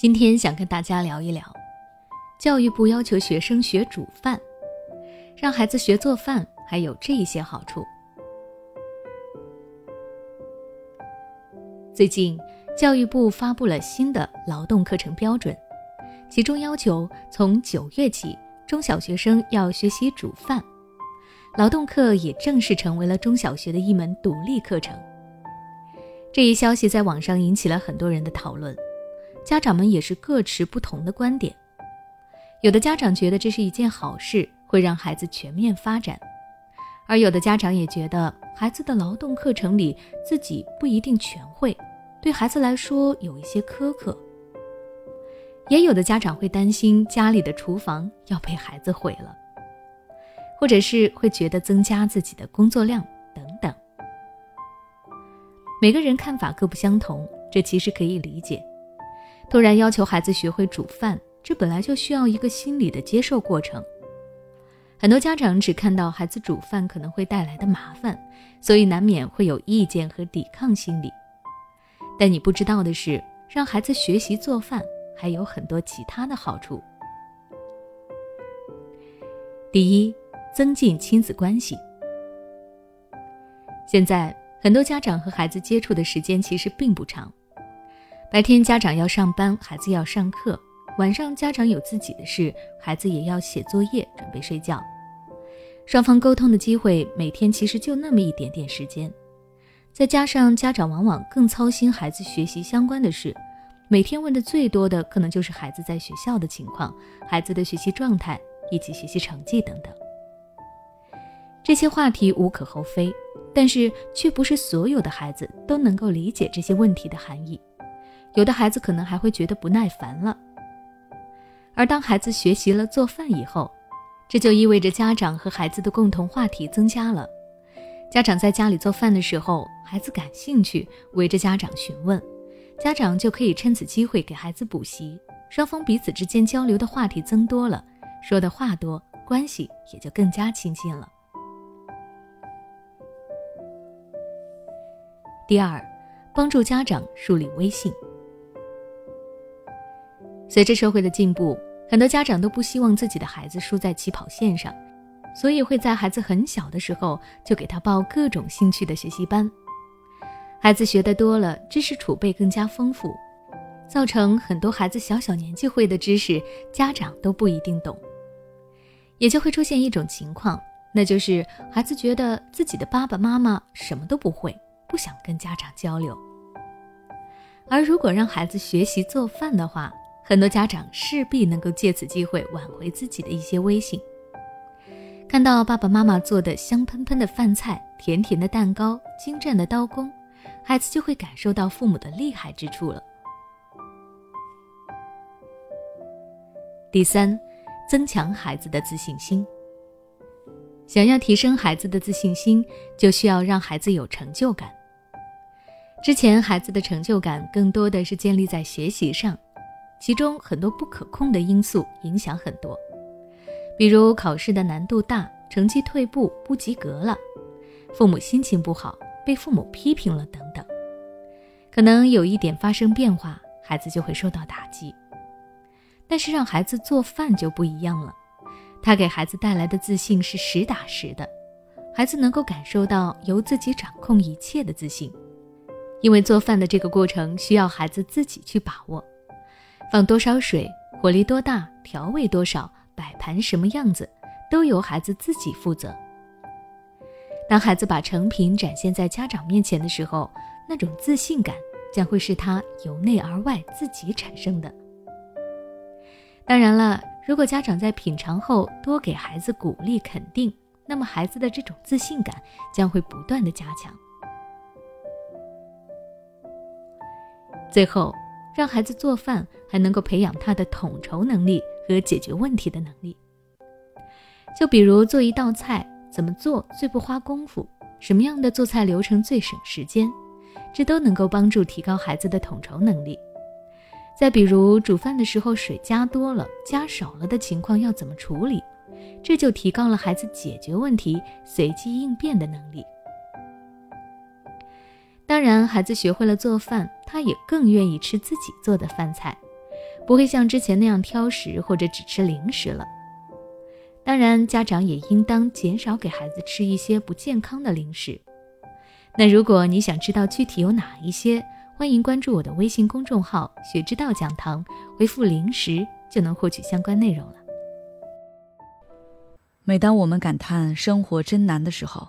今天想跟大家聊一聊，教育部要求学生学煮饭，让孩子学做饭还有这些好处。最近，教育部发布了新的劳动课程标准，其中要求从九月起，中小学生要学习煮饭，劳动课也正式成为了中小学的一门独立课程。这一消息在网上引起了很多人的讨论。家长们也是各持不同的观点，有的家长觉得这是一件好事，会让孩子全面发展；而有的家长也觉得孩子的劳动课程里自己不一定全会，对孩子来说有一些苛刻。也有的家长会担心家里的厨房要被孩子毁了，或者是会觉得增加自己的工作量等等。每个人看法各不相同，这其实可以理解。突然要求孩子学会煮饭，这本来就需要一个心理的接受过程。很多家长只看到孩子煮饭可能会带来的麻烦，所以难免会有意见和抵抗心理。但你不知道的是，让孩子学习做饭还有很多其他的好处。第一，增进亲子关系。现在很多家长和孩子接触的时间其实并不长。白天家长要上班，孩子要上课；晚上家长有自己的事，孩子也要写作业、准备睡觉。双方沟通的机会每天其实就那么一点点时间，再加上家长往往更操心孩子学习相关的事，每天问的最多的可能就是孩子在学校的情况、孩子的学习状态以及学习成绩等等。这些话题无可厚非，但是却不是所有的孩子都能够理解这些问题的含义。有的孩子可能还会觉得不耐烦了，而当孩子学习了做饭以后，这就意味着家长和孩子的共同话题增加了。家长在家里做饭的时候，孩子感兴趣，围着家长询问，家长就可以趁此机会给孩子补习，双方彼此之间交流的话题增多了，说的话多，关系也就更加亲近了。第二，帮助家长树立威信。随着社会的进步，很多家长都不希望自己的孩子输在起跑线上，所以会在孩子很小的时候就给他报各种兴趣的学习班。孩子学的多了，知识储备更加丰富，造成很多孩子小小年纪会的知识，家长都不一定懂，也就会出现一种情况，那就是孩子觉得自己的爸爸妈妈什么都不会，不想跟家长交流。而如果让孩子学习做饭的话，很多家长势必能够借此机会挽回自己的一些威信。看到爸爸妈妈做的香喷喷的饭菜、甜甜的蛋糕、精湛的刀工，孩子就会感受到父母的厉害之处了。第三，增强孩子的自信心。想要提升孩子的自信心，就需要让孩子有成就感。之前孩子的成就感更多的是建立在学习上。其中很多不可控的因素影响很多，比如考试的难度大、成绩退步、不及格了，父母心情不好、被父母批评了等等，可能有一点发生变化，孩子就会受到打击。但是让孩子做饭就不一样了，他给孩子带来的自信是实打实的，孩子能够感受到由自己掌控一切的自信，因为做饭的这个过程需要孩子自己去把握。放多少水，火力多大，调味多少，摆盘什么样子，都由孩子自己负责。当孩子把成品展现在家长面前的时候，那种自信感将会是他由内而外自己产生的。当然了，如果家长在品尝后多给孩子鼓励肯定，那么孩子的这种自信感将会不断的加强。最后。让孩子做饭，还能够培养他的统筹能力和解决问题的能力。就比如做一道菜，怎么做最不花功夫，什么样的做菜流程最省时间，这都能够帮助提高孩子的统筹能力。再比如煮饭的时候水加多了、加少了的情况要怎么处理，这就提高了孩子解决问题、随机应变的能力。当然，孩子学会了做饭，他也更愿意吃自己做的饭菜，不会像之前那样挑食或者只吃零食了。当然，家长也应当减少给孩子吃一些不健康的零食。那如果你想知道具体有哪一些，欢迎关注我的微信公众号“学之道讲堂”，回复“零食”就能获取相关内容了。每当我们感叹生活真难的时候，